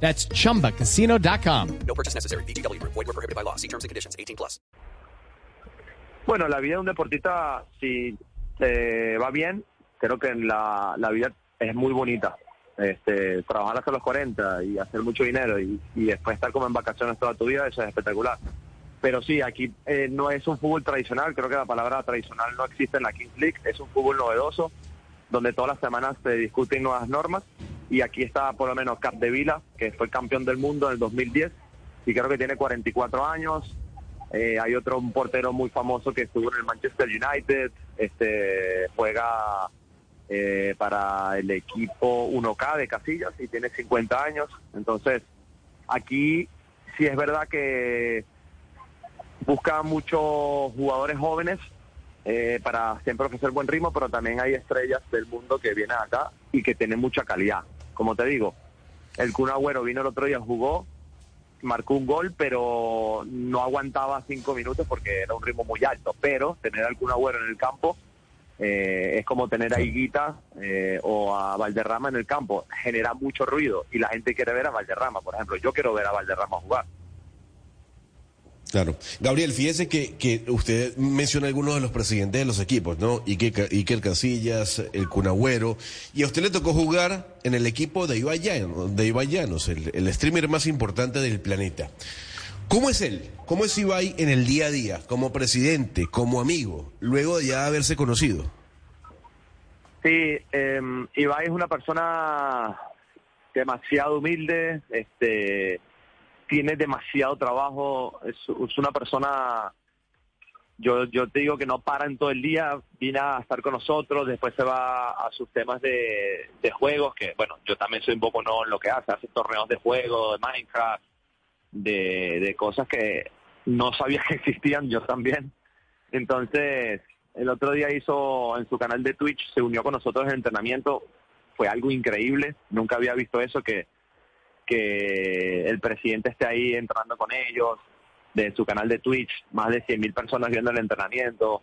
That's chumbacasino.com. No purchase necessary. BGW. Void were prohibited by law. See terms and conditions. 18 plus. Bueno, la vida de un deportista, si te va bien, creo que en la, la vida es muy bonita. Este, trabajar hasta los 40 y hacer mucho dinero y, y después estar como en vacaciones toda tu vida, eso es espectacular. Pero sí, aquí eh, no es un fútbol tradicional, creo que la palabra tradicional no existe en la Kings League, es un fútbol novedoso, donde todas las semanas se discuten nuevas normas y aquí está por lo menos Cap de Vila, que fue campeón del mundo en el 2010 y creo que tiene 44 años. Eh, hay otro portero muy famoso que estuvo en el Manchester United, este juega eh, para el equipo 1K de Casillas y tiene 50 años. Entonces, aquí sí es verdad que busca muchos jugadores jóvenes eh, para siempre ofrecer buen ritmo, pero también hay estrellas del mundo que vienen acá y que tienen mucha calidad. Como te digo, el Kun Agüero vino el otro día, jugó, marcó un gol, pero no aguantaba cinco minutos porque era un ritmo muy alto. Pero tener al Kun Agüero en el campo eh, es como tener a Higuita eh, o a Valderrama en el campo. Genera mucho ruido y la gente quiere ver a Valderrama, por ejemplo. Yo quiero ver a Valderrama jugar. Claro. Gabriel, fíjese que, que usted menciona algunos de los presidentes de los equipos, ¿no? Iker, Iker Casillas, el Cunagüero, y a usted le tocó jugar en el equipo de Ibai Llanos, de Ibai Llanos el, el streamer más importante del planeta. ¿Cómo es él? ¿Cómo es Ibai en el día a día, como presidente, como amigo, luego de ya haberse conocido? Sí, eh, Ibai es una persona demasiado humilde, este tiene demasiado trabajo, es, una persona, yo, yo te digo que no para en todo el día, viene a estar con nosotros, después se va a sus temas de, de juegos, que bueno, yo también soy un poco no en lo que hace, hace torneos de juego, de Minecraft, de, de cosas que no sabía que existían, yo también. Entonces, el otro día hizo en su canal de Twitch, se unió con nosotros en entrenamiento, fue algo increíble, nunca había visto eso que que el presidente esté ahí entrando con ellos, de su canal de Twitch, más de 100.000 personas viendo el entrenamiento.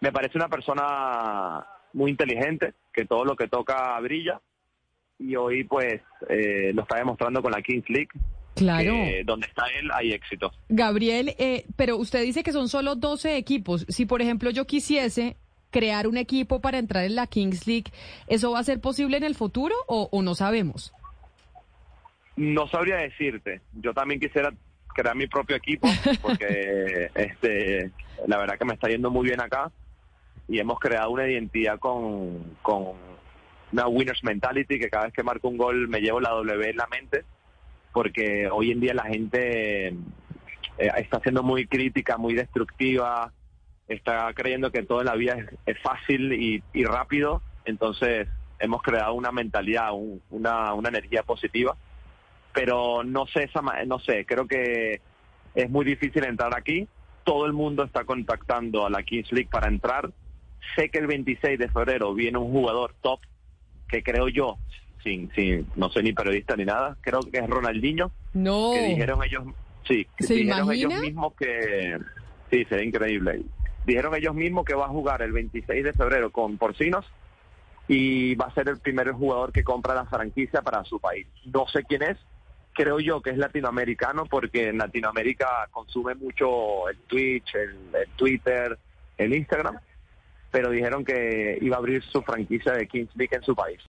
Me parece una persona muy inteligente, que todo lo que toca brilla, y hoy pues eh, lo está demostrando con la Kings League. Claro. Que donde está él hay éxito. Gabriel, eh, pero usted dice que son solo 12 equipos. Si por ejemplo yo quisiese crear un equipo para entrar en la Kings League, ¿eso va a ser posible en el futuro o, o no sabemos? No sabría decirte. Yo también quisiera crear mi propio equipo porque este la verdad que me está yendo muy bien acá y hemos creado una identidad con, con una winners mentality que cada vez que marco un gol me llevo la W en la mente porque hoy en día la gente eh, está siendo muy crítica, muy destructiva, está creyendo que todo en la vida es, es fácil y, y, rápido, entonces hemos creado una mentalidad, un, una, una energía positiva pero no sé esa no sé creo que es muy difícil entrar aquí. Todo el mundo está contactando a la Kings League para entrar. Sé que el 26 de febrero viene un jugador top que creo yo sin sin no soy ni periodista ni nada creo que es Ronaldinho no. que dijeron ellos sí que ¿Se dijeron imagina? ellos mismos que sí sería increíble. Dijeron ellos mismos que va a jugar el 26 de febrero con Porcinos y va a ser el primer jugador que compra la franquicia para su país. No sé quién es creo yo que es latinoamericano porque en Latinoamérica consume mucho el Twitch, el, Twitter, el Instagram, pero dijeron que iba a abrir su franquicia de Kings League en su país.